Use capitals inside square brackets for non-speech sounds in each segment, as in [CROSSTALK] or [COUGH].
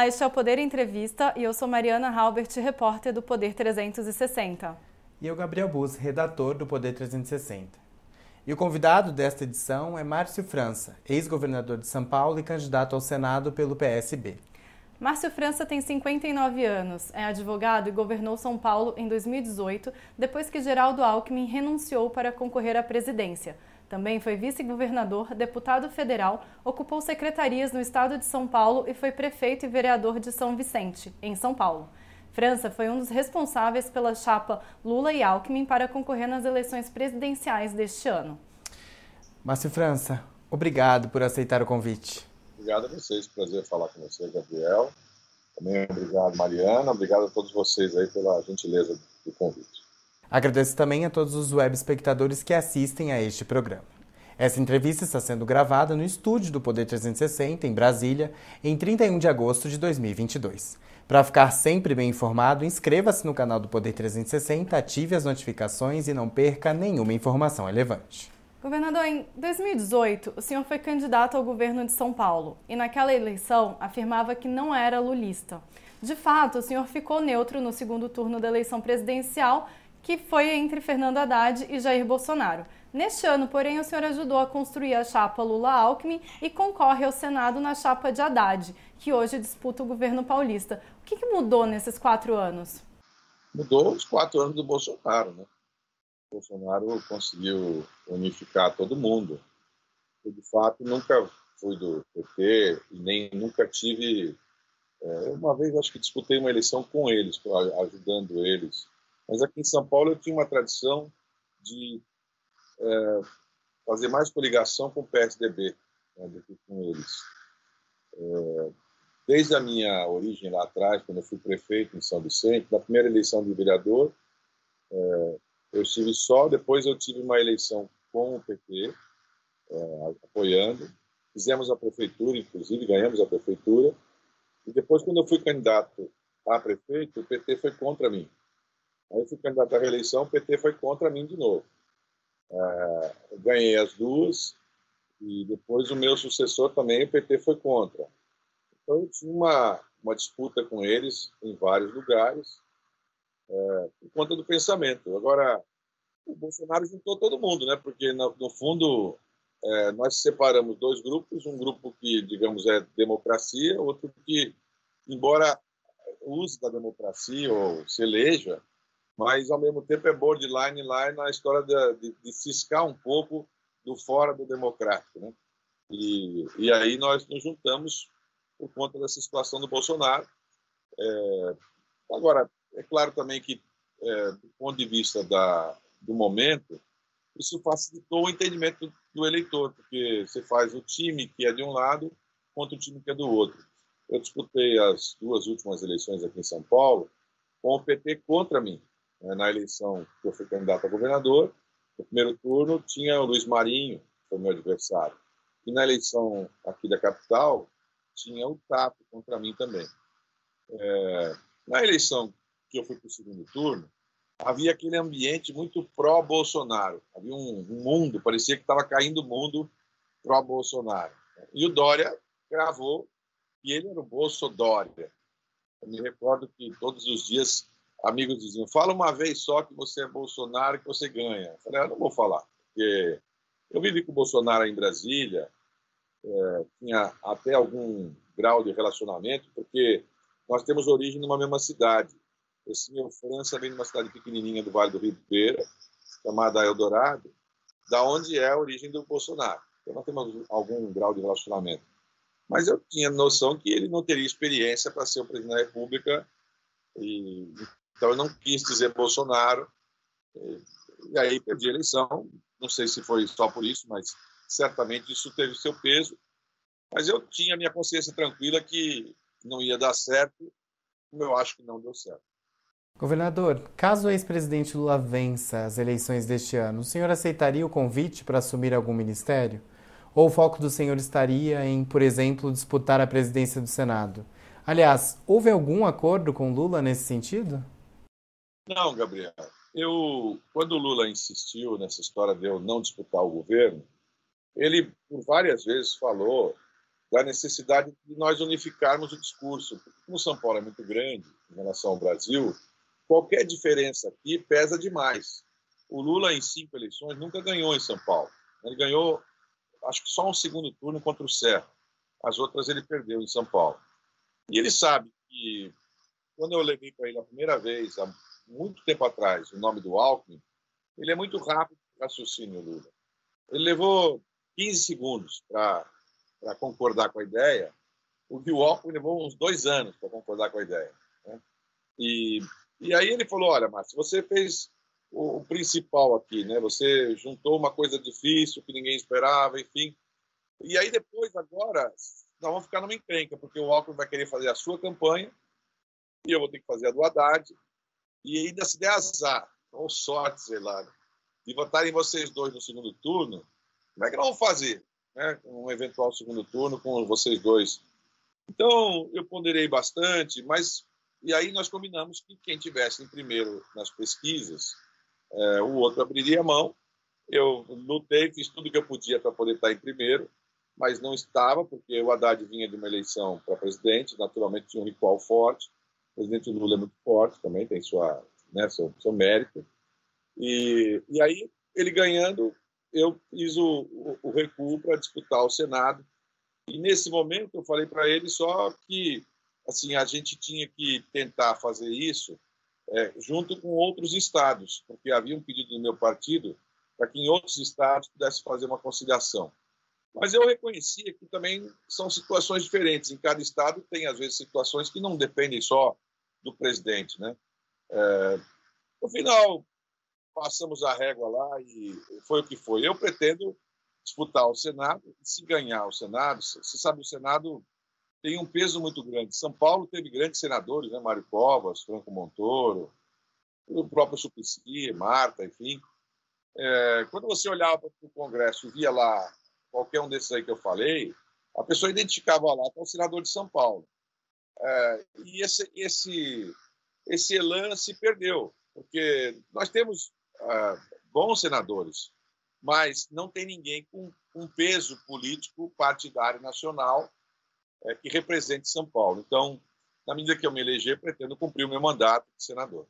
Olá, este é o Poder Entrevista e eu sou Mariana Halbert, repórter do Poder 360. E eu, Gabriel Bus, redator do Poder 360. E o convidado desta edição é Márcio França, ex-governador de São Paulo e candidato ao Senado pelo PSB. Márcio França tem 59 anos, é advogado e governou São Paulo em 2018, depois que Geraldo Alckmin renunciou para concorrer à presidência. Também foi vice-governador, deputado federal, ocupou secretarias no estado de São Paulo e foi prefeito e vereador de São Vicente, em São Paulo. França foi um dos responsáveis pela chapa Lula e Alckmin para concorrer nas eleições presidenciais deste ano. Márcio França, obrigado por aceitar o convite. Obrigado a vocês, prazer falar com você, Gabriel. Também obrigado, Mariana. Obrigado a todos vocês aí pela gentileza do convite. Agradeço também a todos os web espectadores que assistem a este programa. Essa entrevista está sendo gravada no estúdio do Poder 360, em Brasília, em 31 de agosto de 2022. Para ficar sempre bem informado, inscreva-se no canal do Poder 360, ative as notificações e não perca nenhuma informação relevante. Governador, em 2018, o senhor foi candidato ao governo de São Paulo e naquela eleição afirmava que não era lulista. De fato, o senhor ficou neutro no segundo turno da eleição presidencial que foi entre Fernando Haddad e Jair Bolsonaro. Neste ano, porém, o senhor ajudou a construir a chapa Lula-Alckmin e concorre ao Senado na chapa de Haddad, que hoje disputa o governo paulista. O que, mudou nesses quatro anos? Mudou os quatro anos do Bolsonaro, né? O Bolsonaro conseguiu unificar todo mundo. Eu, de fato, nunca fui do PT e nem nunca tive. É, uma vez acho que disputei uma eleição com eles, ajudando eles mas aqui em São Paulo eu tinha uma tradição de é, fazer mais coligação com o PSDB né, do que com eles. É, desde a minha origem lá atrás, quando eu fui prefeito em São Vicente, na primeira eleição de vereador, é, eu estive só, depois eu tive uma eleição com o PT, é, apoiando. Fizemos a prefeitura, inclusive, ganhamos a prefeitura. E depois, quando eu fui candidato a prefeito, o PT foi contra mim. Aí fui candidato à reeleição, o PT foi contra mim de novo. É, ganhei as duas e depois o meu sucessor também, o PT foi contra. Então eu tinha uma, uma disputa com eles em vários lugares é, por conta do pensamento. Agora, o Bolsonaro juntou todo mundo, né? Porque no, no fundo é, nós separamos dois grupos, um grupo que, digamos, é democracia, outro que, embora use da democracia ou se eleja, mas ao mesmo tempo é borderline lá na história de, de, de ciscar um pouco do fora do democrático, né? E, e aí nós nos juntamos por conta dessa situação do Bolsonaro. É, agora, é claro também que, é, do ponto de vista da, do momento, isso facilitou o entendimento do eleitor, porque você faz o time que é de um lado contra o time que é do outro. Eu disputei as duas últimas eleições aqui em São Paulo com o PT contra mim. Né, na eleição que eu fui candidato a governador, no primeiro turno tinha o Luiz Marinho, que foi meu adversário. E na eleição aqui da capital, tinha o Tato contra mim também. É, na eleição que eu fui para o segundo turno, havia aquele ambiente muito pró-Bolsonaro. Havia um, um, mundo, parecia que estava caindo o mundo pró-Bolsonaro. E o Dória gravou que ele era o Bolso Dória. Eu me recordo que todos os dias amigos diziam: fala uma vez só que você é Bolsonaro que você ganha. Eu falei: ah, não vou falar, porque eu vivi com o Bolsonaro em Brasília, é, tinha até algum grau de relacionamento, porque nós temos origem numa mesma cidade. Esse meu França vem de uma cidade pequenininha do Vale do Ribeira, chamada Eldorado, da onde é a origem do Bolsonaro. Então nós temos algum grau de relacionamento. Mas eu tinha noção que ele não teria experiência para ser o presidente da República e então eu não quis dizer Bolsonaro. E aí perdi a eleição. Não sei se foi só por isso, mas certamente isso teve seu peso. Mas eu tinha minha consciência tranquila que não ia dar certo, como eu acho que não deu certo. Governador, caso o ex-presidente Lula vença as eleições deste ano, o senhor aceitaria o convite para assumir algum ministério? Ou o foco do senhor estaria em, por exemplo, disputar a presidência do Senado? Aliás, houve algum acordo com Lula nesse sentido? Não, Gabriel. Eu, quando o Lula insistiu nessa história de eu não disputar o governo, ele por várias vezes falou da necessidade de nós unificarmos o discurso. Porque, como São Paulo é muito grande em relação ao Brasil, qualquer diferença aqui pesa demais. O Lula, em cinco eleições, nunca ganhou em São Paulo. Ele ganhou, acho que só um segundo turno contra o Serra. As outras ele perdeu em São Paulo. E ele sabe que, quando eu levei para ele a primeira vez, muito tempo atrás, o nome do Alckmin, ele é muito rápido no raciocínio, Lula. Ele levou 15 segundos para concordar com a ideia, o que o Alckmin levou uns dois anos para concordar com a ideia. Né? E, e aí ele falou, olha, Márcio, você fez o, o, principal aqui, né? Você juntou uma coisa difícil que ninguém esperava, enfim. E aí depois, agora, nós vamos ficar numa encrenca, porque o Alckmin vai querer fazer a sua campanha e eu vou ter que fazer a do Haddad. E ainda se der azar, ou sorte, sei lá, de votarem vocês dois no segundo turno, como é que nós vamos fazer? Né? Um eventual segundo turno com vocês dois. Então, eu ponderei bastante, mas. E aí nós combinamos que quem tivesse em primeiro nas pesquisas, é, o outro abriria a mão. Eu lutei, fiz tudo que eu podia para poder estar em primeiro, mas não estava, porque o Haddad vinha de uma eleição para presidente, naturalmente tinha um ritual forte. Presidente Lula é muito forte também, tem sua, né, seu, seu mérito. E, e aí, ele ganhando, eu fiz o, o, o recuo para disputar o Senado. E nesse momento eu falei para ele só que assim a gente tinha que tentar fazer isso é, junto com outros estados, porque havia um pedido do meu partido para que em outros estados pudesse fazer uma conciliação. Mas eu reconhecia que também são situações diferentes. Em cada estado tem, às vezes, situações que não dependem só do presidente. Né? É, no final, passamos a régua lá e foi o que foi. Eu pretendo disputar o Senado, e se ganhar o Senado, você sabe, o Senado tem um peso muito grande. São Paulo teve grandes senadores, né? Mário Covas, Franco Montoro, o próprio Suplicy, Marta, enfim. É, quando você olhava para o Congresso e via lá qualquer um desses aí que eu falei, a pessoa identificava lá que é o senador de São Paulo. É, e esse, esse, esse elan se perdeu, porque nós temos uh, bons senadores, mas não tem ninguém com um peso político partidário nacional uh, que represente São Paulo. Então, na medida que eu me eleger, pretendo cumprir o meu mandato de senador.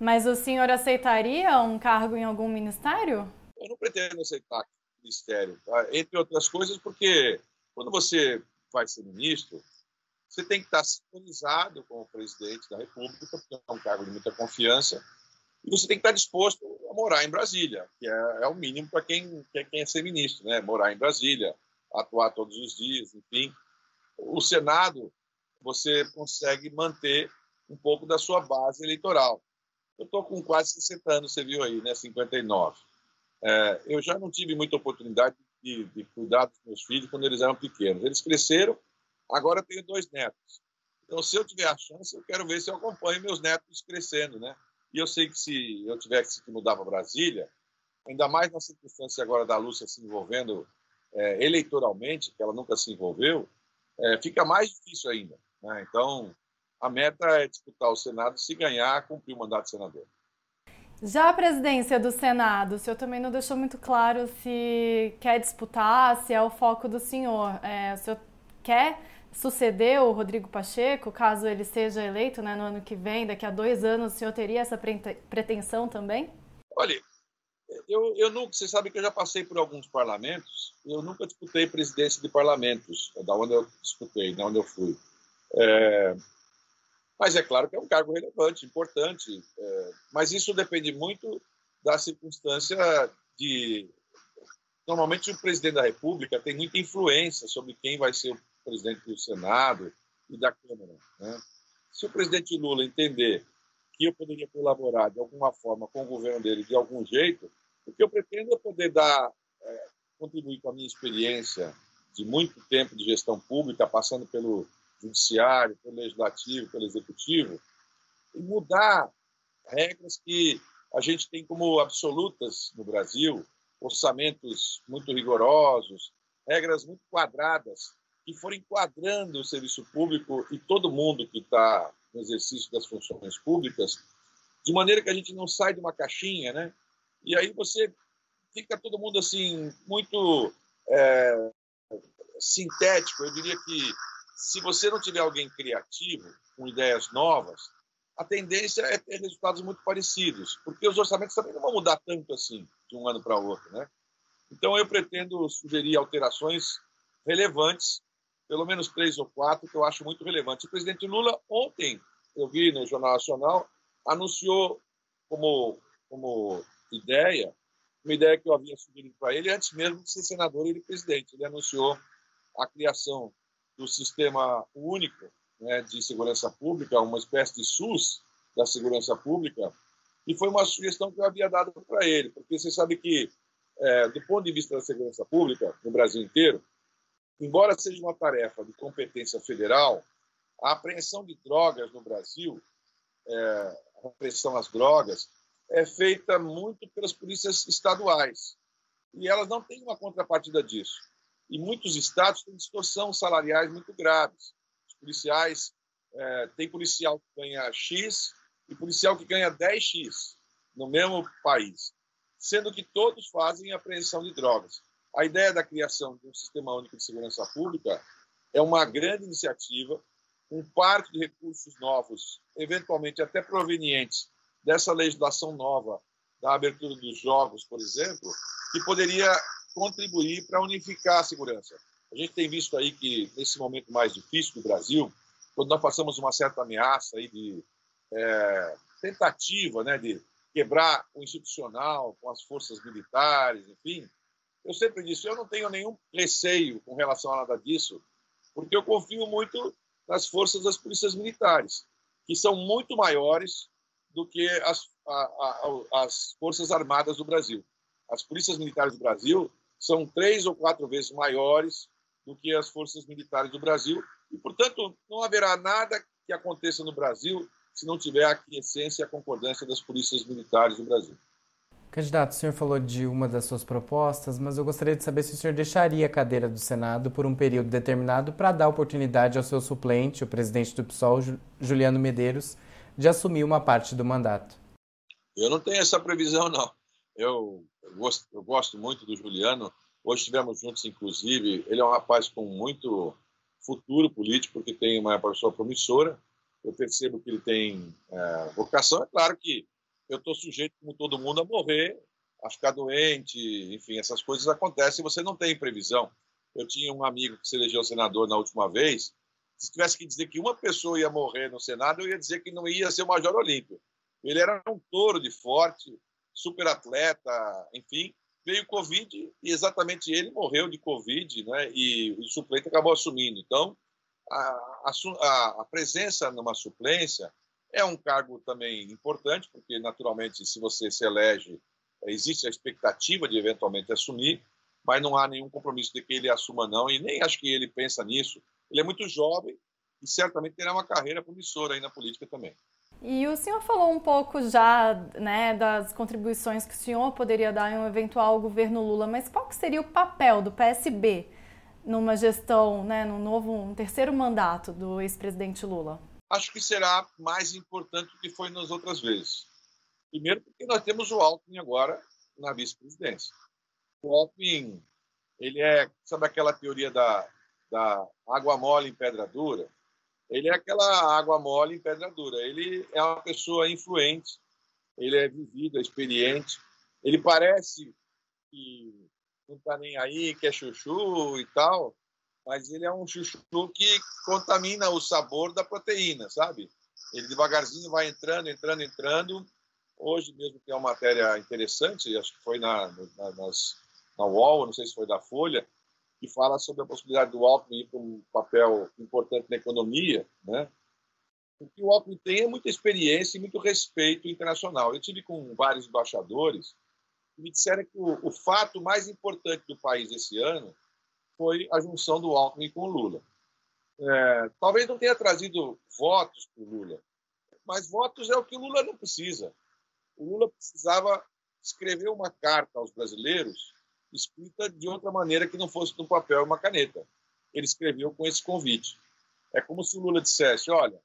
Mas o senhor aceitaria um cargo em algum ministério? Eu não pretendo aceitar ministério, tá? entre outras coisas, porque quando você vai ser ministro, você tem que estar sintonizado com o presidente da República, porque é um cargo de muita confiança, e você tem que estar disposto a morar em Brasília, que é, é o mínimo para quem quer, quem ser ministro, né? Morar em Brasília, atuar todos os dias, enfim. O Senado, você consegue manter um pouco da sua base eleitoral. Eu estou com quase 60 anos, você viu aí, né? 59. É, eu já não tive muita oportunidade de, de cuidar dos meus filhos quando eles eram pequenos. Eles cresceram, agora tenho dois netos. Então, se eu tiver a chance, eu quero ver se eu acompanho meus netos crescendo, né? E eu sei que se eu tivesse que mudar para Brasília, ainda mais na circunstância agora da Lúcia se envolvendo é, eleitoralmente, que ela nunca se envolveu, é, fica mais difícil ainda. Né? Então, a meta é disputar o Senado, se ganhar, cumprir o mandato de senador. Já a presidência do Senado, o senhor também não deixou muito claro se quer disputar, se é o foco do senhor. É, o senhor quer suceder o Rodrigo Pacheco, caso ele seja eleito né, no ano que vem, daqui a dois anos, o senhor teria essa pretensão também? Olha, eu, eu nunca, você sabe que eu já passei por alguns parlamentos, eu nunca disputei presidência de parlamentos, da onde eu disputei, da onde eu fui. É, mas é claro que é um cargo relevante, importante, é, mas isso depende muito da circunstância de. Normalmente, o presidente da República tem muita influência sobre quem vai ser o presidente do Senado e da Câmara. Né? Se o presidente Lula entender que eu poderia colaborar de alguma forma com o governo dele, de algum jeito, o que eu pretendo é poder dar, é, contribuir com a minha experiência de muito tempo de gestão pública, passando pelo judiciário, pelo legislativo, pelo executivo, e mudar regras que a gente tem como absolutas no Brasil, orçamentos muito rigorosos, regras muito quadradas, que for enquadrando o serviço público e todo mundo que está no exercício das funções públicas, de maneira que a gente não sai de uma caixinha, né? E aí você fica todo mundo assim muito é, sintético, eu diria que se você não tiver alguém criativo, com ideias novas, a tendência é ter resultados muito parecidos, porque os orçamentos também não vão mudar tanto assim de um ano para outro, né? Então eu pretendo sugerir alterações relevantes, pelo menos três ou quatro que eu acho muito relevantes. O presidente Lula ontem, eu vi no Jornal Nacional, anunciou como como ideia uma ideia que eu havia sugerido para ele antes mesmo de ser senador e presidente. Ele anunciou a criação do sistema único né, de segurança pública, uma espécie de SUS da segurança pública, e foi uma sugestão que eu havia dado para ele, porque você sabe que, é, do ponto de vista da segurança pública no Brasil inteiro, embora seja uma tarefa de competência federal, a apreensão de drogas no Brasil, é, a apreensão às drogas, é feita muito pelas polícias estaduais. E elas não têm uma contrapartida disso. E muitos estados têm distorção salariais muito graves. Os policiais, é, tem policial que ganha X e policial que ganha 10X no mesmo país, sendo que todos fazem apreensão de drogas. A ideia da criação de um sistema único de segurança pública é uma grande iniciativa, um parque de recursos novos, eventualmente até provenientes dessa legislação nova da abertura dos jogos, por exemplo, que poderia contribuir para unificar a segurança. A gente tem visto aí que, nesse momento mais difícil do Brasil, quando nós passamos uma certa ameaça aí de é, tentativa né, de quebrar o institucional com as forças militares, enfim, eu sempre disse, eu não tenho nenhum receio com relação a nada disso, porque eu confio muito nas forças das polícias militares, que são muito maiores do que as, a, a, as Forças Armadas do Brasil. As polícias militares do Brasil são três ou quatro vezes maiores do que as forças militares do Brasil e, portanto, não haverá nada que aconteça no Brasil se não tiver a aquiescência e a concordância das polícias militares do Brasil. Candidato, o senhor falou de uma das suas propostas, mas eu gostaria de saber se o senhor deixaria a cadeira do Senado por um período determinado para dar oportunidade ao seu suplente, o presidente do PSOL, Juliano Medeiros, de assumir uma parte do mandato. Eu não tenho essa previsão, não. Eu, eu, gosto, eu gosto muito do Juliano. Hoje estivemos juntos, inclusive. Ele é um rapaz com muito futuro político, porque tem uma pessoa promissora. Eu percebo que ele tem é, vocação. É claro que eu estou sujeito, como todo mundo, a morrer, a ficar doente, enfim, essas coisas acontecem e você não tem previsão. Eu tinha um amigo que se elegeu senador na última vez se tivesse que dizer que uma pessoa ia morrer no Senado, eu ia dizer que não ia ser o Major Olímpio. Ele era um touro de forte, super atleta, enfim. Veio Covid e exatamente ele morreu de Covid, né? E o suplente acabou assumindo. Então, a, a, a presença numa suplência é um cargo também importante, porque naturalmente, se você se elege, existe a expectativa de eventualmente assumir, mas não há nenhum compromisso de que ele assuma, não, e nem acho que ele pensa nisso. Ele é muito jovem e certamente terá uma carreira promissora aí na política também. E o senhor falou um pouco já né, das contribuições que o senhor poderia dar em um eventual governo Lula, mas qual seria o papel do PSB numa gestão, né, no novo, um terceiro mandato do ex-presidente Lula? Acho que será mais importante do que foi nas outras vezes. Primeiro, porque nós temos o Alckmin agora na vice-presidência. O Alckmin, ele é, sabe aquela teoria da da água mole em pedra dura, ele é aquela água mole em pedra dura. Ele é uma pessoa influente, ele é vivido, é experiente, ele parece que não está nem aí, que é chuchu e tal, mas ele é um chuchu que contamina o sabor da proteína, sabe? Ele devagarzinho vai entrando, entrando, entrando. Hoje mesmo tem uma matéria interessante, acho que foi na, na, nas, na UOL, não sei se foi da Folha, que fala sobre a possibilidade do Alckmin ir para um papel importante na economia, né? O que o Alckmin tem é muita experiência e muito respeito internacional. Eu tive com vários embaixadores que me disseram que o, o fato mais importante do país esse ano foi a junção do Alckmin com o Lula. É, talvez não tenha trazido votos para o Lula, mas votos é o que o Lula não precisa. O Lula precisava escrever uma carta aos brasileiros escrita de outra maneira que não fosse no papel e uma caneta. Ele escreveu com esse convite. É como se o Lula dissesse: olha,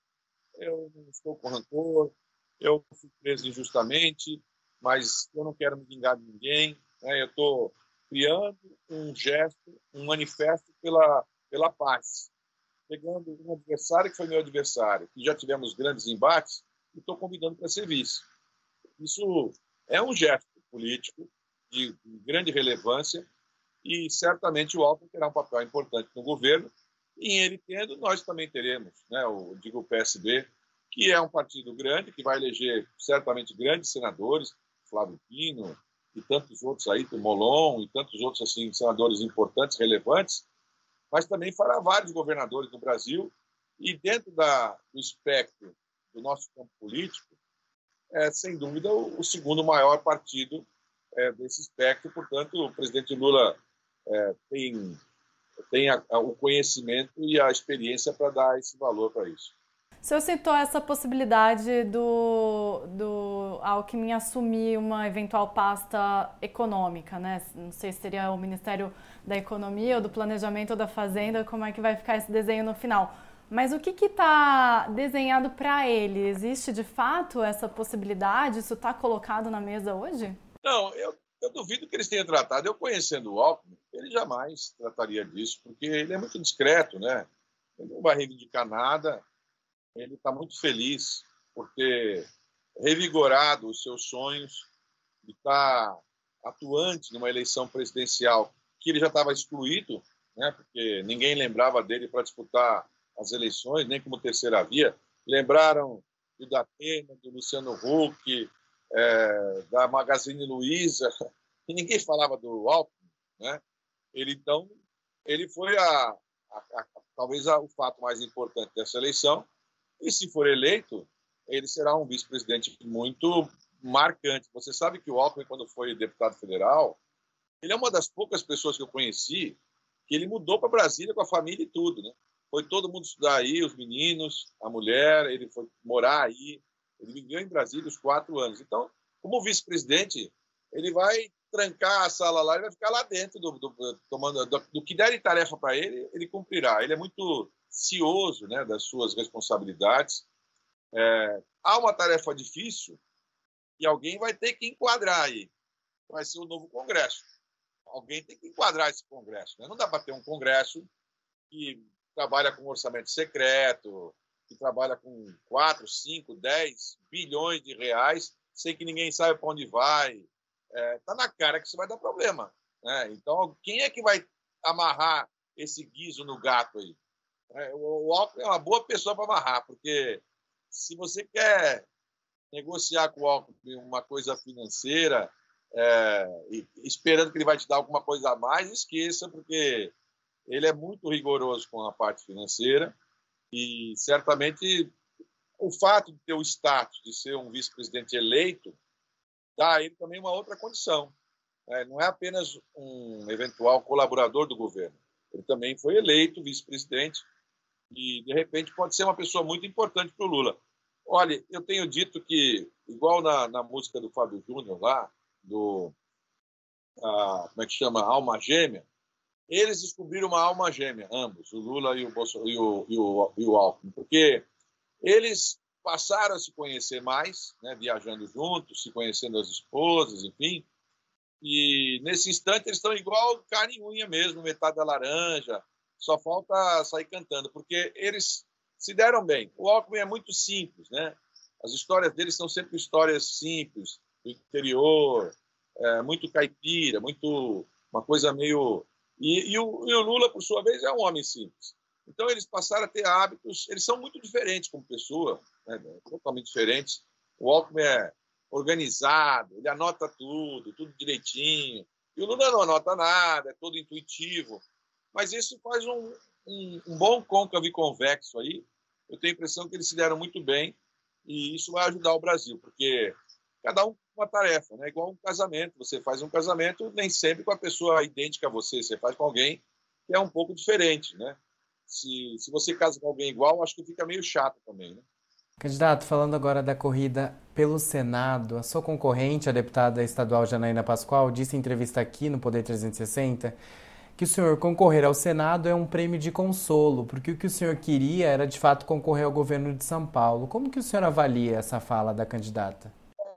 eu não estou com rancor, eu fui preso injustamente, mas eu não quero me vingar de ninguém. Né? Eu estou criando um gesto, um manifesto pela, pela paz. Pegando um adversário que foi meu adversário, que já tivemos grandes embates, e estou convidando para ser vice. Isso é um gesto político de grande relevância e certamente o Alckmin terá um papel importante no governo e ele tendo, nós também teremos, né, o, digo o PSB, que é um partido grande, que vai eleger certamente grandes senadores, Flávio Pino e tantos outros aí, Molon e tantos outros assim senadores importantes, relevantes, mas também fará vários governadores no Brasil e dentro da, do espectro do nosso campo político, é sem dúvida o, o segundo maior partido é, desse espectro. Portanto, o presidente Lula é, tem, tem a, a, o conhecimento e a experiência para dar esse valor para isso. O senhor citou essa possibilidade do, do Alckmin assumir uma eventual pasta econômica, né? Não sei se seria o Ministério da Economia ou do Planejamento ou da Fazenda, como é que vai ficar esse desenho no final. Mas o que está desenhado para ele? Existe de fato essa possibilidade? Isso está colocado na mesa hoje? Não, eu, eu duvido que eles tenham tratado. Eu conhecendo o Alckmin, ele jamais trataria disso, porque ele é muito discreto, né? Ele não vai reivindicar nada. Ele está muito feliz por ter revigorado os seus sonhos e estar tá atuante numa eleição presidencial que ele já estava excluído, né? Porque ninguém lembrava dele para disputar as eleições, nem como terceira via. Lembraram do Datena, do Luciano Huck, é, da Magazine Luiza, [LAUGHS] e ninguém falava do Alckmin, né? Ele então ele foi a, a, a talvez a, o fato mais importante dessa eleição. E se for eleito, ele será um vice-presidente muito marcante. Você sabe que o Alckmin, quando foi deputado federal, ele é uma das poucas pessoas que eu conheci que ele mudou para Brasília com a família e tudo, né? Foi todo mundo estudar aí, os meninos, a mulher, ele foi morar aí, ele viveu em Brasília os quatro anos. Então, como vice-presidente, ele vai trancar a sala lá e vai ficar lá dentro do, do, tomando, do, do que der de tarefa para ele, ele cumprirá. Ele é muito cioso né, das suas responsabilidades. É, há uma tarefa difícil e alguém vai ter que enquadrar aí. Vai ser o novo Congresso. Alguém tem que enquadrar esse Congresso. Né? Não dá para ter um Congresso que trabalha com orçamento secreto, que trabalha com 4, 5, 10 bilhões de reais, sem que ninguém saiba para onde vai. Está é, na cara que isso vai dar problema. Né? Então, quem é que vai amarrar esse guiso no gato aí? É, o Alckmin é uma boa pessoa para amarrar, porque se você quer negociar com o Alckmin uma coisa financeira, é, esperando que ele vai te dar alguma coisa a mais, esqueça, porque ele é muito rigoroso com a parte financeira e certamente o fato de ter o status de ser um vice-presidente eleito dá a ele também uma outra condição. Né? Não é apenas um eventual colaborador do governo. Ele também foi eleito vice-presidente e, de repente, pode ser uma pessoa muito importante para o Lula. Olha, eu tenho dito que, igual na, na música do Fábio Júnior lá, do. Ah, como é que chama? Alma Gêmea, eles descobriram uma alma gêmea, ambos, o Lula e o, Bolso, e o, e o, e o Alckmin, porque eles passaram a se conhecer mais, né, viajando juntos, se conhecendo as esposas, enfim. E nesse instante eles estão igual carne e unha mesmo, metade da laranja. Só falta sair cantando, porque eles se deram bem. O Alckmin é muito simples, né? As histórias deles são sempre histórias simples, do interior, é, muito caipira, muito uma coisa meio e, e, o, e, o, Lula, por sua vez, é um homem simples. Então, eles passaram a ter hábitos, eles são muito diferentes como pessoa, né, totalmente diferentes. O Alckmin é organizado, ele anota tudo, tudo direitinho. E o Lula não anota nada, é todo intuitivo. Mas isso faz um, um, um bom côncavo e convexo aí. Eu tenho a impressão que eles se deram muito bem e isso vai ajudar o Brasil, porque cada um uma tarefa, né? Igual um casamento. Você faz um casamento nem sempre com a pessoa idêntica a você, você faz com alguém que é um pouco diferente, né? Se, se você casa com alguém igual, acho que fica meio chato também, né? Candidato, falando agora da corrida pelo Senado, a sua concorrente, a deputada estadual Janaína Pascoal, disse em entrevista aqui no Poder 360 que o senhor concorrer ao Senado é um prêmio de consolo, porque o que o senhor queria era de fato concorrer ao governo de São Paulo. Como que o senhor avalia essa fala da candidata?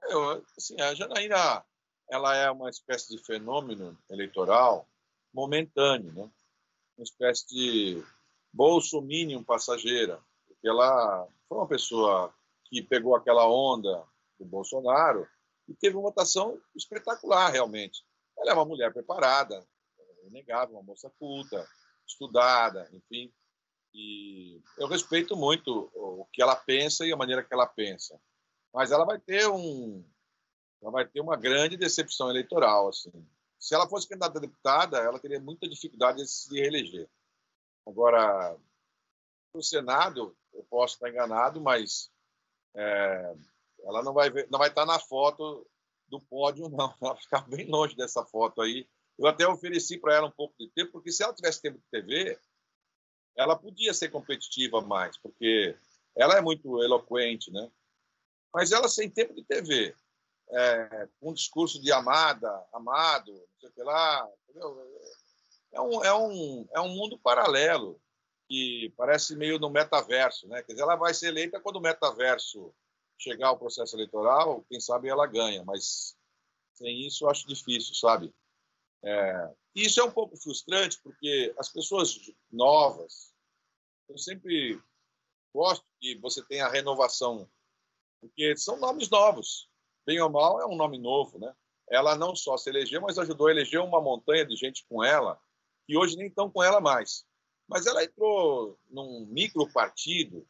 eu, assim, a Janaína ela é uma espécie de fenômeno eleitoral momentâneo, né? uma espécie de bolsominion passageira, porque ela foi uma pessoa que pegou aquela onda do Bolsonaro e teve uma votação espetacular, realmente. Ela é uma mulher preparada, é inegável, uma moça culta, estudada, enfim. E eu respeito muito o que ela pensa e a maneira que ela pensa. Mas ela vai ter um, ela vai ter uma grande decepção eleitoral, assim. Se ela fosse candidata a deputada, ela teria muita dificuldade de se reeleger. Agora, no Senado, eu posso estar enganado, mas é, ela não vai, ver, não vai estar na foto do pódio, não. [LAUGHS] Ela vai ficar bem longe dessa foto aí. Eu até ofereci para ela um pouco de tempo, porque se ela tivesse tempo de TV, ela podia ser competitiva mais, porque ela é muito eloquente, né? Mas ela sem tempo de TV, é, um discurso de amada, amado, não sei o que lá, entendeu? É um, é, um, é um mundo paralelo que parece meio no metaverso, né? Quer dizer, ela vai ser eleita quando o metaverso chegar ao processo eleitoral, quem sabe ela ganha, mas sem isso eu acho difícil, sabe? É, isso é um pouco frustrante porque as pessoas novas, eu sempre gosto que você tenha a renovação, porque são nomes novos bem ou mal, é um nome novo, né? Ela não só se elegeu, mas ajudou a eleger uma montanha de gente com ela, que hoje nem estão com ela mais. Mas ela entrou num micro partido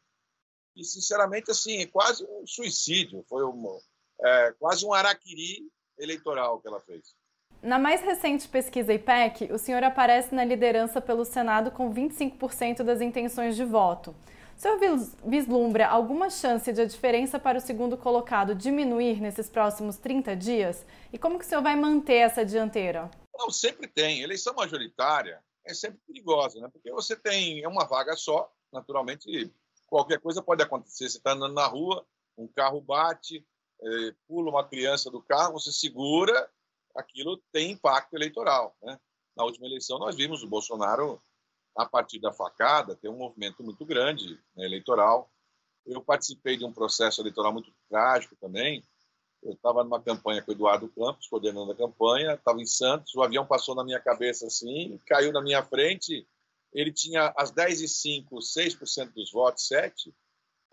e, sinceramente, assim, é quase um suicídio. Foi uma, é, quase um araquiri eleitoral que ela fez. Na mais recente pesquisa IPEC, o senhor aparece na liderança pelo Senado com 25% das intenções de voto. O senhor vislumbra alguma chance de a diferença para o segundo colocado diminuir nesses próximos 30 dias? E como que o senhor vai manter essa dianteira? Não, sempre tem. Eleição majoritária é sempre perigosa, né? porque você tem uma vaga só, naturalmente qualquer coisa pode acontecer. Você está andando na rua, um carro bate, é, pula uma criança do carro, você segura, aquilo tem impacto eleitoral. Né? Na última eleição nós vimos o Bolsonaro a partir da facada, tem um movimento muito grande né, eleitoral. Eu participei de um processo eleitoral muito trágico também. Eu estava numa campanha com o Eduardo Campos, coordenando a campanha, estava em Santos, o avião passou na minha cabeça assim, caiu na minha frente, ele tinha às 10h05, 6% dos votos, 7%.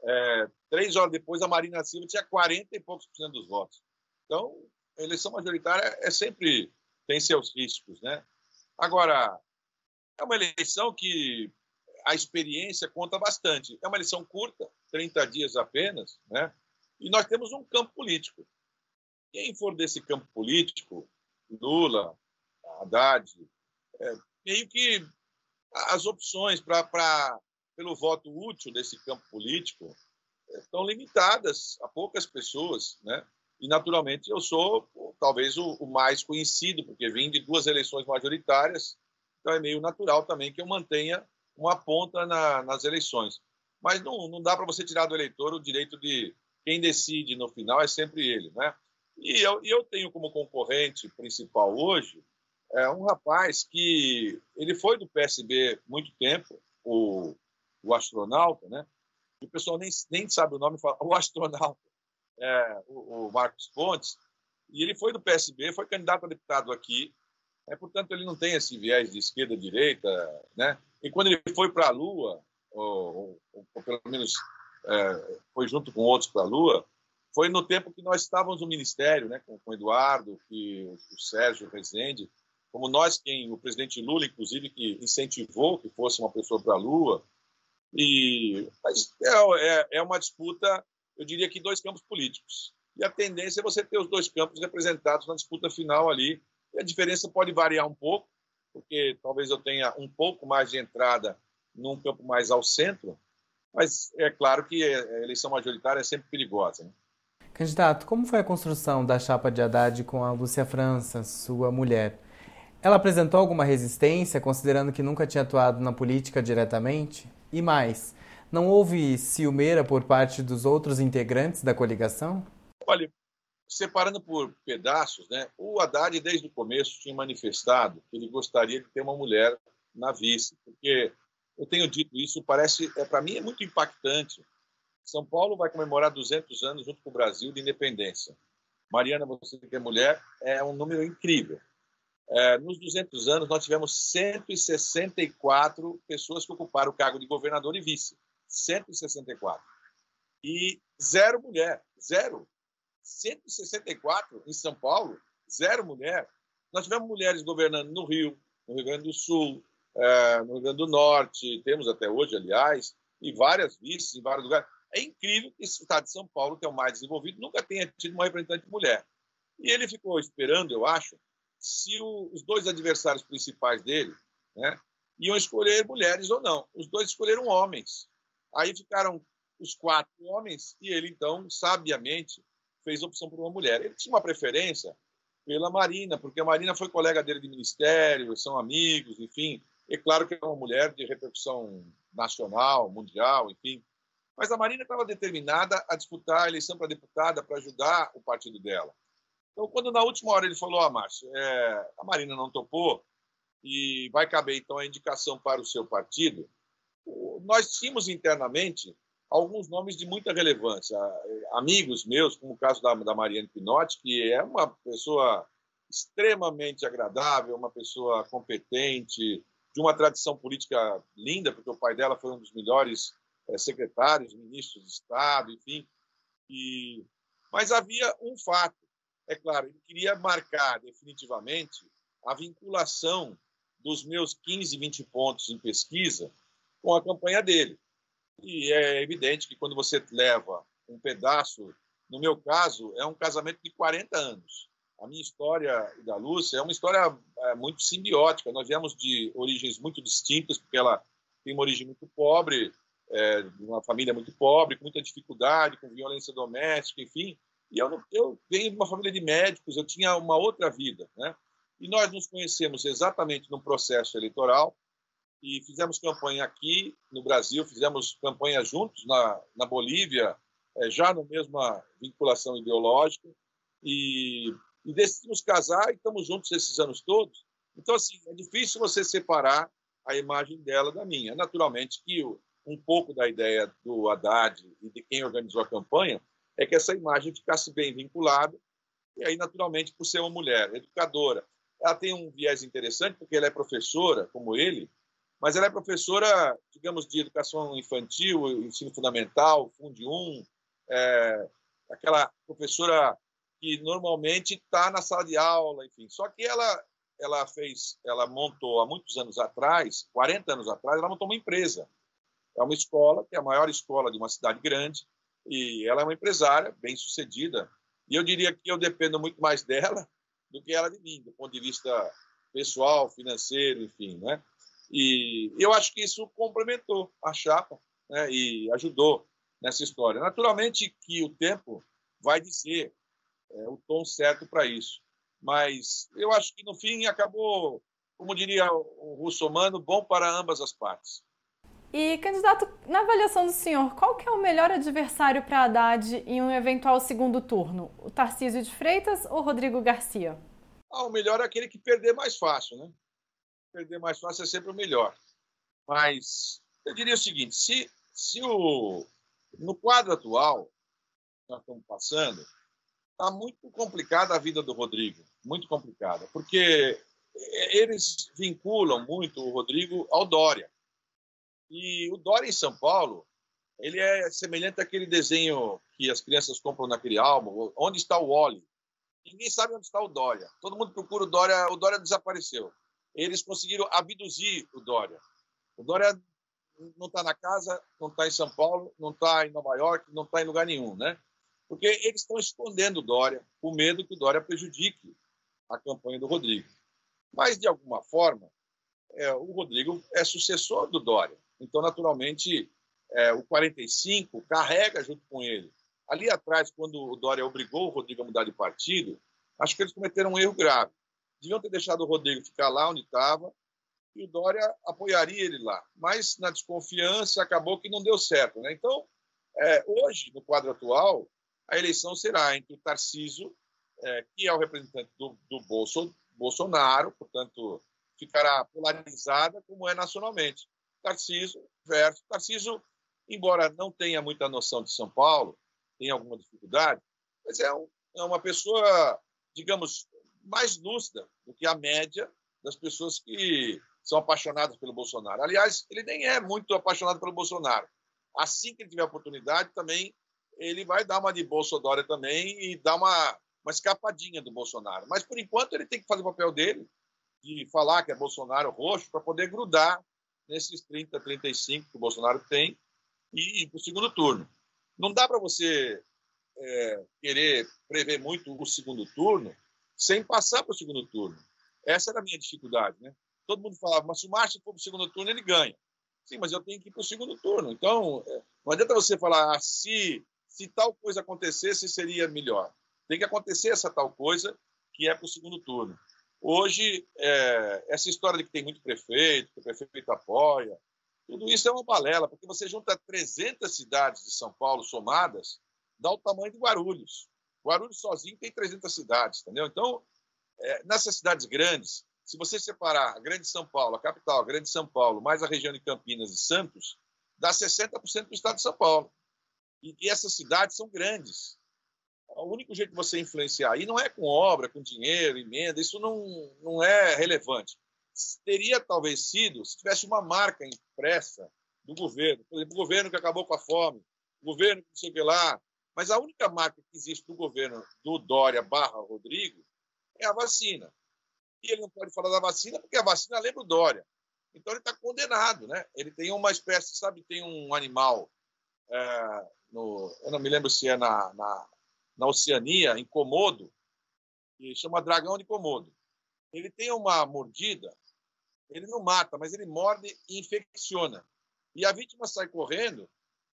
É, três horas depois, a Marina Silva tinha 40 e poucos por cento dos votos. Então, a eleição majoritária é sempre tem seus riscos, né? Agora, é uma eleição que a experiência conta bastante. É uma eleição curta, 30 dias apenas, né? e nós temos um campo político. Quem for desse campo político, Lula, Haddad, é, meio que as opções para pelo voto útil desse campo político estão limitadas a poucas pessoas, né? E naturalmente eu sou talvez o, o mais conhecido porque vim de duas eleições majoritárias então é meio natural também que eu mantenha uma ponta na, nas eleições. Mas não, não dá para você tirar do eleitor o direito de quem decide no final é sempre ele, né? E eu, eu tenho como concorrente principal hoje é um rapaz que ele foi do PSB muito tempo, o, o astronauta, né? E o pessoal nem, nem sabe o nome, fala o astronauta, é, o, o Marcos Pontes, e ele foi do PSB, foi candidato a deputado aqui, é, portanto, ele não tem esse viés de esquerda direita, né? E quando ele foi para a Lua, ou, ou, ou, pelo menos é, foi junto com outros para a Lua, foi no tempo que nós estávamos no ministério, né? Com, com o Eduardo, que o, Sérgio Rezende, como nós, quem o presidente Lula, inclusive, que incentivou que fosse uma pessoa para a Lua. E mas é, é, é uma disputa, eu diria que dois campos políticos. E a tendência é você ter os dois campos representados na disputa final ali e a diferença pode variar um pouco, porque talvez eu tenha um pouco mais de entrada num campo mais ao centro, mas é claro que a eleição majoritária é sempre perigosa. Né? Candidato, como foi a construção da chapa de Haddad com a Lúcia França, sua mulher? Ela apresentou alguma resistência, considerando que nunca tinha atuado na política diretamente? E mais, não houve ciumeira por parte dos outros integrantes da coligação? Olha, separando por pedaços, né, o Haddad, desde o começo, tinha manifestado que ele gostaria de ter uma mulher na vice, porque eu tenho dito isso, parece, é, para mim é muito impactante. São Paulo vai comemorar 200 anos junto com o Brasil de independência. Mariana, você que é mulher, é um número incrível. É, nos 200 anos, nós tivemos 164 pessoas que ocuparam o cargo de governador e vice. 164. E zero mulher. Zero. 164 em São Paulo, zero mulher. Nós tivemos mulheres governando no Rio, no Rio Grande do Sul, é, no Rio Grande do Norte, temos até hoje, aliás, e várias vices em vários lugares. É incrível que esse estado de São Paulo, que é o mais desenvolvido, nunca tenha tido uma representante mulher. E ele ficou esperando, eu acho, se o, os dois adversários principais dele né, iam escolher mulheres ou não. Os dois escolheram homens. Aí ficaram os quatro homens e ele, então, sabiamente, fez opção por uma mulher. Ele tinha uma preferência pela Marina, porque a Marina foi colega dele de ministério, são amigos, enfim. É claro que é uma mulher de repercussão nacional, mundial, enfim. Mas a Marina estava determinada a disputar a eleição para deputada para ajudar o partido dela. Então, quando na última hora ele falou, ah, Márcio, é, a Marina não topou e vai caber então a indicação para o seu partido, nós tínhamos internamente alguns nomes de muita relevância. Amigos meus, como o caso da, da Mariane Pinotti, que é uma pessoa extremamente agradável, uma pessoa competente, de uma tradição política linda, porque o pai dela foi um dos melhores é, secretários, ministros de Estado, enfim. E... Mas havia um fato, é claro, ele queria marcar definitivamente a vinculação dos meus 15, 20 pontos em pesquisa com a campanha dele. E é evidente que quando você leva um pedaço, no meu caso, é um casamento de 40 anos. A minha história e da Lúcia é uma história é, muito simbiótica. Nós viemos de origens muito distintas, porque ela tem uma origem muito pobre, é, uma família muito pobre, com muita dificuldade, com violência doméstica, enfim. E eu, eu venho de uma família de médicos, eu tinha uma outra vida, né? E nós nos conhecemos exatamente no processo eleitoral e fizemos campanha aqui no Brasil, fizemos campanha juntos na, na Bolívia, é, já na mesma vinculação ideológica, e, e decidimos casar e estamos juntos esses anos todos. Então, assim, é difícil você separar a imagem dela da minha. Naturalmente que um pouco da ideia do Haddad e de quem organizou a campanha é que essa imagem ficasse bem vinculada, e aí, naturalmente, por ser uma mulher educadora. Ela tem um viés interessante, porque ela é professora, como ele, mas ela é professora, digamos, de educação infantil, ensino fundamental, Fundi 1, é, aquela professora que normalmente está na sala de aula, enfim. Só que ela, ela fez, ela montou há muitos anos atrás, 40 anos atrás, ela montou uma empresa. É uma escola, que é a maior escola de uma cidade grande, e ela é uma empresária bem sucedida. E eu diria que eu dependo muito mais [LAUGHS] dela do que ela de mim, do ponto de vista pessoal, financeiro, enfim, né? E eu acho que isso complementou a chapa né, e ajudou nessa história. Naturalmente que o tempo vai dizer é, o tom certo para isso, mas eu acho que no fim acabou, como diria o russomano, bom para ambas as partes. E, candidato, na avaliação do senhor, qual que é o melhor adversário para Haddad em um eventual segundo turno? O Tarcísio de Freitas ou Rodrigo Garcia? Ah, o melhor é aquele que perder mais fácil, né? Perder mais fácil é sempre o melhor. Mas eu diria o seguinte: se, se o, no quadro atual que nós estamos passando, está muito complicada a vida do Rodrigo, muito complicada, porque eles vinculam muito o Rodrigo ao Dória. E o Dória em São Paulo, ele é semelhante àquele desenho que as crianças compram naquele álbum, onde está o Wally. Ninguém sabe onde está o Dória. Todo mundo procura o Dória, o Dória desapareceu eles conseguiram abduzir o Dória. O Dória não está na casa, não está em São Paulo, não está em Nova York, não está em lugar nenhum, né? Porque eles estão escondendo o Dória, com medo que o Dória prejudique a campanha do Rodrigo. Mas, de alguma forma, é, o Rodrigo é sucessor do Dória. Então, naturalmente, é, o 45 carrega junto com ele. Ali atrás, quando o Dória obrigou o Rodrigo a mudar de partido, acho que eles cometeram um erro grave deviam ter deixado o Rodrigo ficar lá onde estava e o Dória apoiaria ele lá. Mas, na desconfiança, acabou que não deu certo. Né? Então, é, hoje, no quadro atual, a eleição será entre o Tarcísio, é, que é o representante do, do Bolso, Bolsonaro, portanto, ficará polarizada, como é nacionalmente. Tarcísio versus Tarcísio, embora não tenha muita noção de São Paulo, tem alguma dificuldade, mas é um, é uma pessoa, digamos, mais lúcida do que a média das pessoas que são apaixonadas pelo Bolsonaro. Aliás, ele nem é muito apaixonado pelo Bolsonaro. Assim que ele tiver oportunidade, também ele vai dar uma de Bolsonaro também e dar uma, uma escapadinha do Bolsonaro. Mas, por enquanto, ele tem que fazer o papel dele, de falar que é Bolsonaro roxo, para poder grudar nesses 30, 35 que o Bolsonaro tem e ir para o segundo turno. Não dá para você é, querer prever muito o segundo turno sem passar para o segundo turno. Essa era a minha dificuldade. Né? Todo mundo falava, mas se o Márcio for para o segundo turno, ele ganha. Sim, mas eu tenho que ir para o segundo turno. Então, é, não adianta você falar ah, se, se tal coisa acontecesse, seria melhor. Tem que acontecer essa tal coisa que é para o segundo turno. Hoje, é, essa história de que tem muito prefeito, que o prefeito apoia, tudo isso é uma balela, porque você junta 300 cidades de São Paulo somadas, dá o tamanho de Guarulhos. Guarulhos sozinho tem 300 cidades, entendeu? Então, é, nessas cidades grandes, se você separar a Grande São Paulo, a capital, a Grande São Paulo, mais a região de Campinas e Santos, dá 60% do estado de São Paulo. E, e essas cidades são grandes. O único jeito de você influenciar aí não é com obra, com dinheiro, emenda, isso não, não é relevante. Teria talvez sido se tivesse uma marca impressa do governo, por exemplo, o governo que acabou com a fome, o governo que não sei o que lá, mas a única marca que existe do governo do Dória barra Rodrigo é a vacina. E ele não pode falar da vacina porque a vacina lembra o Dória. Então ele está condenado, né? Ele tem uma espécie, sabe, tem um animal, é, no, eu não me lembro se é na, na, na Oceania, em Komodo, que chama dragão de Komodo. Ele tem uma mordida, ele não mata, mas ele morde e infecciona. E a vítima sai correndo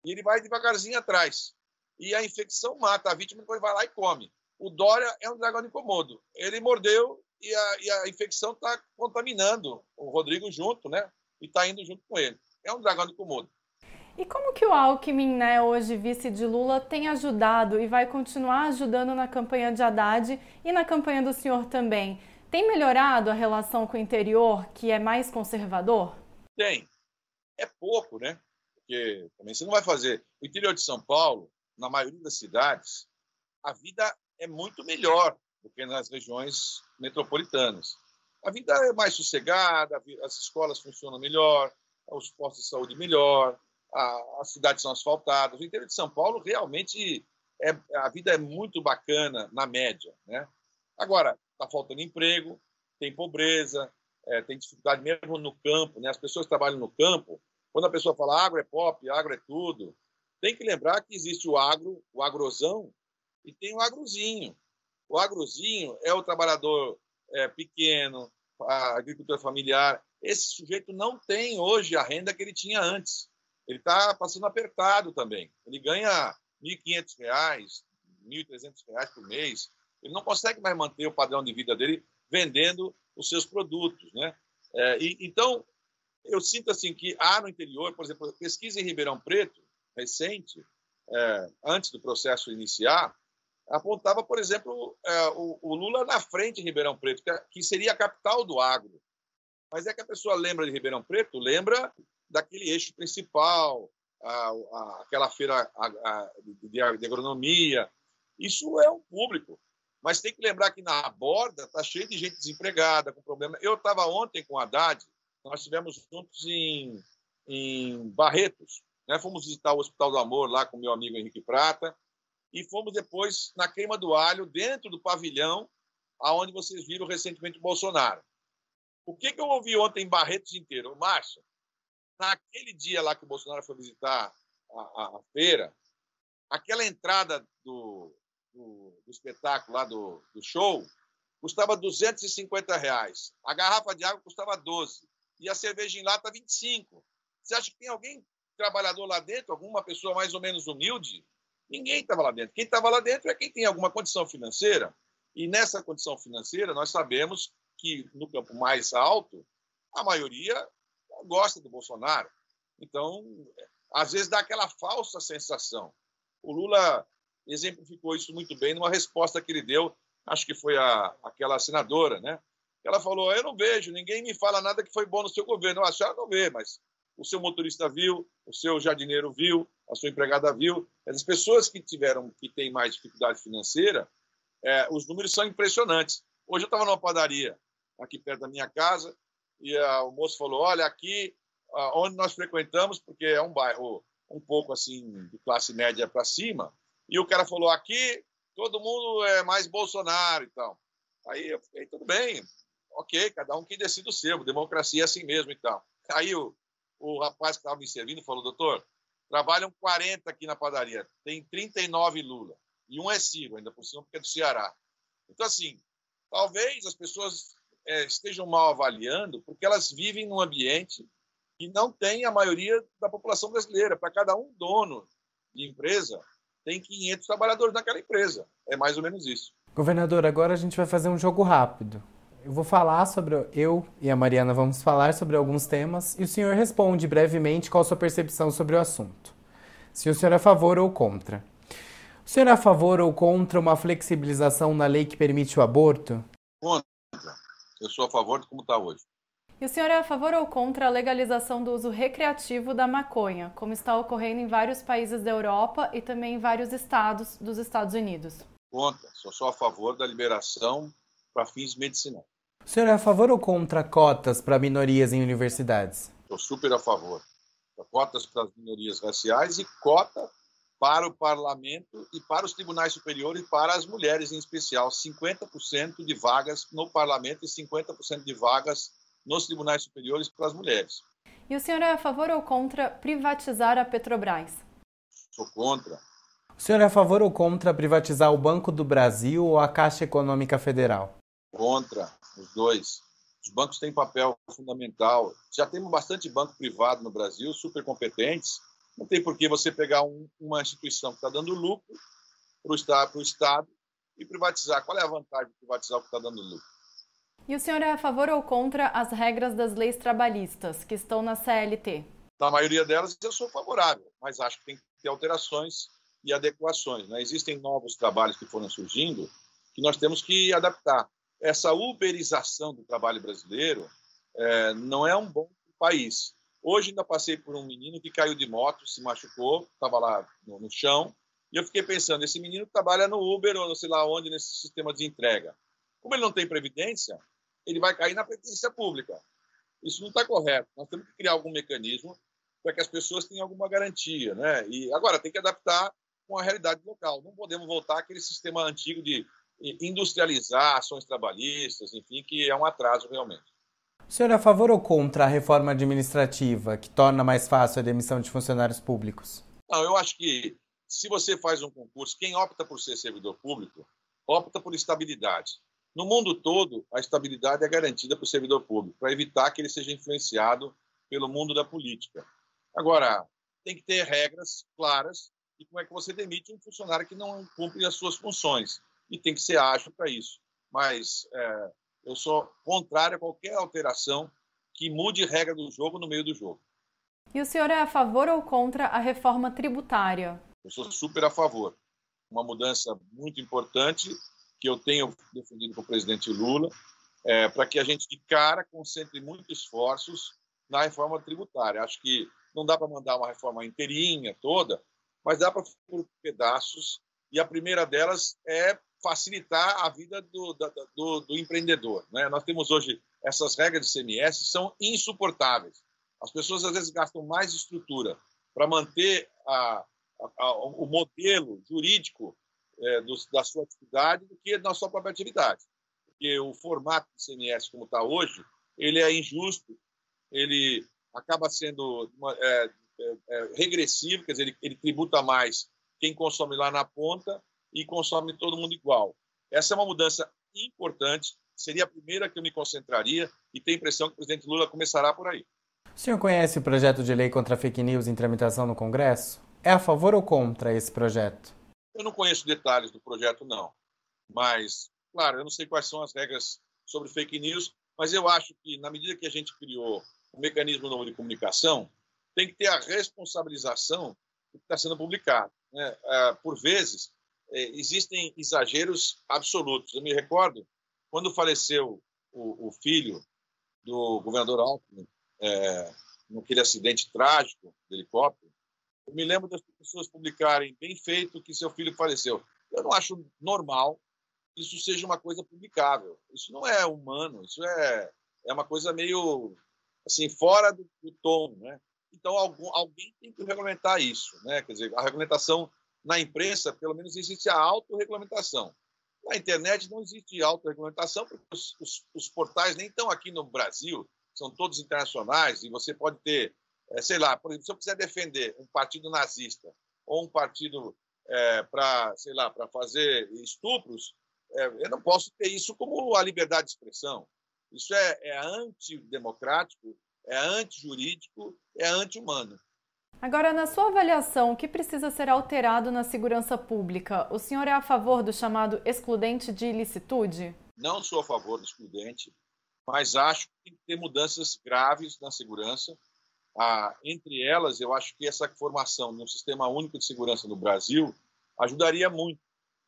e ele vai devagarzinho atrás e a infecção mata a vítima, depois vai lá e come. O Dória é um dragão de Komodo. Ele mordeu e a, e a infecção está contaminando o Rodrigo junto, né? E está indo junto com ele. É um dragão de Komodo. E como que o Alckmin, né, hoje vice de Lula, tem ajudado e vai continuar ajudando na campanha de Haddad e na campanha do senhor também? Tem melhorado a relação com o interior, que é mais conservador? Tem. É pouco, né? Porque também você não vai fazer. O interior de São Paulo na maioria das cidades, a vida é muito melhor do que nas regiões metropolitanas. A vida é mais sossegada, as escolas funcionam melhor, os postos de saúde melhor, as cidades são asfaltadas. O interior de São Paulo realmente é, a vida é muito bacana na média, né? Agora está faltando emprego, tem pobreza, é, tem dificuldade mesmo no campo, né? As pessoas trabalham no campo, quando a pessoa fala agro é pop, agro é tudo, tem que lembrar que existe o agro, o agrozão, e tem o agrozinho. O agrozinho é o trabalhador é, pequeno, a agricultura familiar. Esse sujeito não tem hoje a renda que ele tinha antes. Ele está passando apertado também. Ele ganha R$ 1.500, R$ 1.300 por mês. Ele não consegue mais manter o padrão de vida dele vendendo os seus produtos. Né? É, e, então, eu sinto assim que há no interior, por exemplo, pesquisa em Ribeirão Preto, recente, é, antes do processo iniciar, apontava, por exemplo, é, o, o, Lula na frente em Ribeirão Preto, que, que, seria a capital do agro. Mas é que a pessoa lembra de Ribeirão Preto, lembra daquele eixo principal, a, a, aquela feira a, de, de agronomia. Isso é um público. Mas tem que lembrar que na borda está cheio de gente desempregada, com problema. Eu estava ontem com a Haddad, nós estivemos juntos em, em Barretos, né? Fomos visitar o Hospital do Amor lá com meu amigo Henrique Prata e fomos depois na Queima do Alho, dentro do pavilhão aonde vocês viram recentemente o Bolsonaro. O que, que eu ouvi ontem em Barretos inteiro? Márcia, naquele dia lá que o Bolsonaro foi visitar a, a, a feira, aquela entrada do, do, do, espetáculo lá do, do show custava 250 reais. A garrafa de água custava 12. E a cerveja em lata 25. Você acha que tem alguém trabalhador lá dentro, alguma pessoa mais ou menos humilde, ninguém estava lá dentro. Quem estava lá dentro é quem tem alguma condição financeira. E nessa condição financeira, nós sabemos que no campo mais alto, a maioria gosta do Bolsonaro. Então, às vezes dá aquela falsa sensação. O Lula exemplificou isso muito bem numa resposta que ele deu, acho que foi a, aquela senadora, né? Ela falou: Eu não vejo, ninguém me fala nada que foi bom no seu governo. A senhora não vê, mas o seu motorista viu, o seu jardineiro viu, a sua empregada viu. As pessoas que tiveram, que têm mais dificuldade financeira, é, os números são impressionantes. Hoje eu estava numa padaria aqui perto da minha casa e a, o moço falou: Olha, aqui onde nós frequentamos, porque é um bairro um pouco assim de classe média para cima, e o cara falou: Aqui todo mundo é mais Bolsonaro e tal. Aí eu fiquei: Tudo bem, ok, cada um que decide o seu, democracia é assim mesmo e tal. Aí o, o rapaz que estava me servindo falou: Doutor, trabalham 40 aqui na padaria, tem 39 Lula, e um é Ciro, ainda por cima, porque é do Ceará. Então, assim, talvez as pessoas é, estejam mal avaliando porque elas vivem num ambiente que não tem a maioria da população brasileira. Para cada um dono de empresa, tem 500 trabalhadores naquela empresa. É mais ou menos isso. Governador, agora a gente vai fazer um jogo rápido. Eu vou falar sobre. Eu e a Mariana vamos falar sobre alguns temas e o senhor responde brevemente qual a sua percepção sobre o assunto. Se o senhor é a favor ou contra. O senhor é a favor ou contra uma flexibilização na lei que permite o aborto? Contra. Eu sou a favor de como está hoje. E o senhor é a favor ou contra a legalização do uso recreativo da maconha, como está ocorrendo em vários países da Europa e também em vários estados dos Estados Unidos? Contra. Sou só a favor da liberação para fins medicinais. O senhor é a favor ou contra cotas para minorias em universidades? Sou super a favor. Cotas para as minorias raciais e cota para o parlamento e para os tribunais superiores e para as mulheres em especial. 50% de vagas no parlamento e 50% de vagas nos tribunais superiores para as mulheres. E o senhor é a favor ou contra privatizar a Petrobras? Sou contra. O senhor é a favor ou contra privatizar o Banco do Brasil ou a Caixa Econômica Federal? Contra, os dois. Os bancos têm papel fundamental. Já temos bastante banco privado no Brasil, super competentes. Não tem por que você pegar um, uma instituição que está dando lucro para o Estado, Estado e privatizar. Qual é a vantagem de privatizar o que está dando lucro? E o senhor é a favor ou contra as regras das leis trabalhistas que estão na CLT? Na maioria delas eu sou favorável, mas acho que tem que ter alterações e adequações. Né? Existem novos trabalhos que foram surgindo que nós temos que adaptar. Essa uberização do trabalho brasileiro é, não é um bom país. Hoje ainda passei por um menino que caiu de moto, se machucou, estava lá no, no, chão, e eu fiquei pensando, esse menino trabalha no Uber ou não sei lá onde, nesse sistema de entrega. Como ele não tem previdência, ele vai cair na previdência pública. Isso não está correto. Nós temos que criar algum mecanismo para que as pessoas tenham alguma garantia, né? E agora tem que adaptar com a realidade local. Não podemos voltar àquele sistema antigo de industrializar ações trabalhistas, enfim, que é um atraso realmente. O senhor é a favor ou contra a reforma administrativa que torna mais fácil a demissão de funcionários públicos? Não, eu acho que se você faz um concurso, quem opta por ser servidor público opta por estabilidade. No mundo todo, a estabilidade é garantida para o servidor público, para evitar que ele seja influenciado pelo mundo da política. Agora, tem que ter regras claras de como é que você demite um funcionário que não cumpre as suas funções. E tem que ser ágil para isso. Mas é, eu sou contrário a qualquer alteração que mude regra do jogo no meio do jogo. E o senhor é a favor ou contra a reforma tributária? Eu sou super a favor. Uma mudança muito importante que eu tenho defendido com o presidente Lula, é, para que a gente, de cara, concentre muitos esforços na reforma tributária. Acho que não dá para mandar uma reforma inteirinha, toda, mas dá para por pedaços, e a primeira delas é facilitar a vida do, do, do empreendedor. Né? Nós temos hoje essas regras de CMS são insuportáveis. As pessoas às vezes gastam mais estrutura para manter a, a, a, o modelo jurídico é, do, da sua atividade do que na sua própria atividade. Porque o formato do CMS como está hoje, ele é injusto, ele acaba sendo é, é, é, regressivo, quer dizer, ele, ele tributa mais quem consome lá na ponta e consome todo mundo igual. Essa é uma mudança importante, seria a primeira que eu me concentraria e tenho a impressão que o presidente Lula começará por aí. O senhor conhece o projeto de lei contra fake news em tramitação no Congresso? É a favor ou contra esse projeto? Eu não conheço detalhes do projeto, não. Mas, claro, eu não sei quais são as regras sobre fake news, mas eu acho que, na medida que a gente criou o um mecanismo novo de comunicação, tem que ter a responsabilização do que está sendo publicado. Né? É, por vezes, existem exageros absolutos. Eu me recordo, quando faleceu o, filho do governador Alckmin, é, naquele acidente trágico de helicóptero, eu me lembro das pessoas publicarem bem feito que seu filho faleceu. Eu não acho normal isso seja uma coisa publicável. Isso não é humano, isso é, é uma coisa meio assim fora do, do tom, né? Então algum, alguém tem que regulamentar isso, né? Quer dizer, a regulamentação na imprensa, pelo menos existe a autorregulamentação. Na internet não existe autorregulamentação, porque os, os, os, portais nem estão aqui no Brasil, são todos internacionais, e você pode ter, é, sei lá, por exemplo, se eu quiser defender um partido nazista ou um partido é, para, sei lá, para fazer estupros, é, eu não posso ter isso como a liberdade de expressão. Isso é, é antidemocrático, é antijurídico, é anti-humano. Agora, na sua avaliação, o que precisa ser alterado na segurança pública? O senhor é a favor do chamado excludente de ilicitude? Não sou a favor do excludente, mas acho que tem que ter mudanças graves na segurança. Ah, entre elas, eu acho que essa formação de um sistema único de segurança no Brasil ajudaria muito.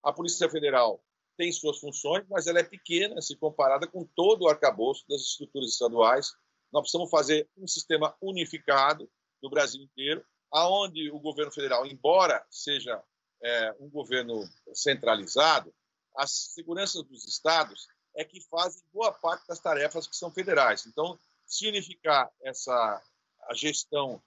A Polícia Federal tem suas funções, mas ela é pequena se comparada com todo o arcabouço das estruturas estaduais. Nós precisamos fazer um sistema unificado no Brasil inteiro, aonde o governo federal, embora seja é, um governo centralizado, as seguranças dos estados é que fazem boa parte das tarefas que são federais. Então, se unificar essa a gestão,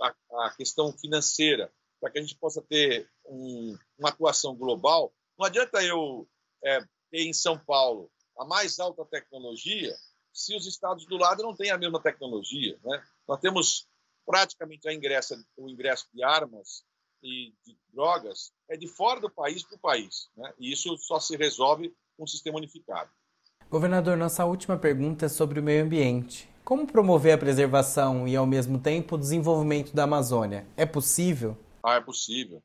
a, a questão financeira, para que a gente possa ter um, uma atuação global, não adianta eu é, ter em São Paulo a mais alta tecnologia se os estados do lado não têm a mesma tecnologia. Né? Nós temos praticamente a ingressa, o ingresso de armas e de drogas é de fora do país para o país. Né? E isso só se resolve com um sistema unificado. Governador, nossa última pergunta é sobre o meio ambiente. Como promover a preservação e, ao mesmo tempo, o desenvolvimento da Amazônia? É possível? Ah, é possível.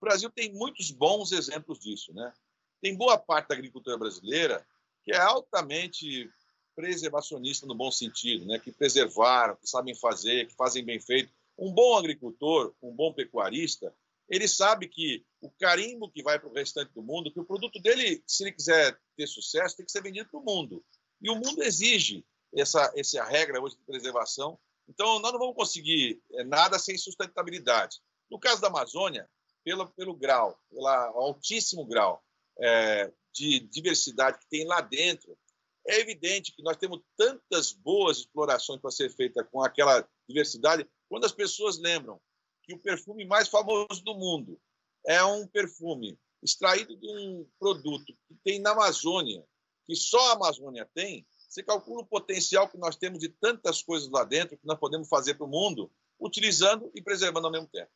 O Brasil tem muitos bons exemplos disso. Né? Tem boa parte da agricultura brasileira que é altamente preservacionista no bom sentido, né? que preservaram, que sabem fazer, que fazem bem feito. Um bom agricultor, um bom pecuarista, ele sabe que o carimbo que vai para o restante do mundo, que o produto dele, se ele quiser ter sucesso, tem que ser vendido para o mundo. E o mundo exige essa, essa regra hoje de preservação. Então, nós não vamos conseguir eh, nada sem sustentabilidade. No caso da Amazônia, pelo, pelo grau, pelo altíssimo grau é, de diversidade que tem lá dentro, é evidente que nós temos tantas boas explorações para ser feita com aquela diversidade, quando as pessoas lembram que o perfume mais famoso do mundo é um perfume extraído de um produto que tem na Amazônia, que só a Amazônia tem, você calcula o potencial que nós temos de tantas coisas lá dentro que nós podemos fazer para o mundo, utilizando e preservando ao mesmo tempo.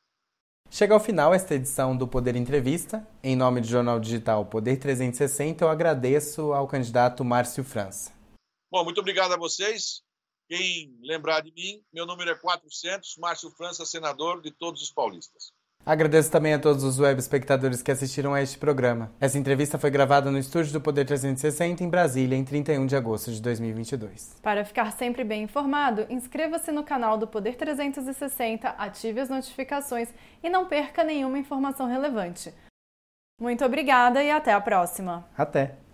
Chega ao final esta edição do Poder Entrevista. Em nome do jornal digital Poder 360, eu agradeço ao candidato Márcio França. Bom, muito obrigado a vocês. Quem lembrar de mim, meu número é 400, Márcio França, senador de todos os paulistas. Agradeço também a todos os web espectadores que assistiram a este programa. Essa entrevista foi gravada no estúdio do Poder 360 em Brasília, em 31 de agosto de 2022. Para ficar sempre bem informado, inscreva-se no canal do Poder 360, ative as notificações e não perca nenhuma informação relevante. Muito obrigada e até a próxima. Até!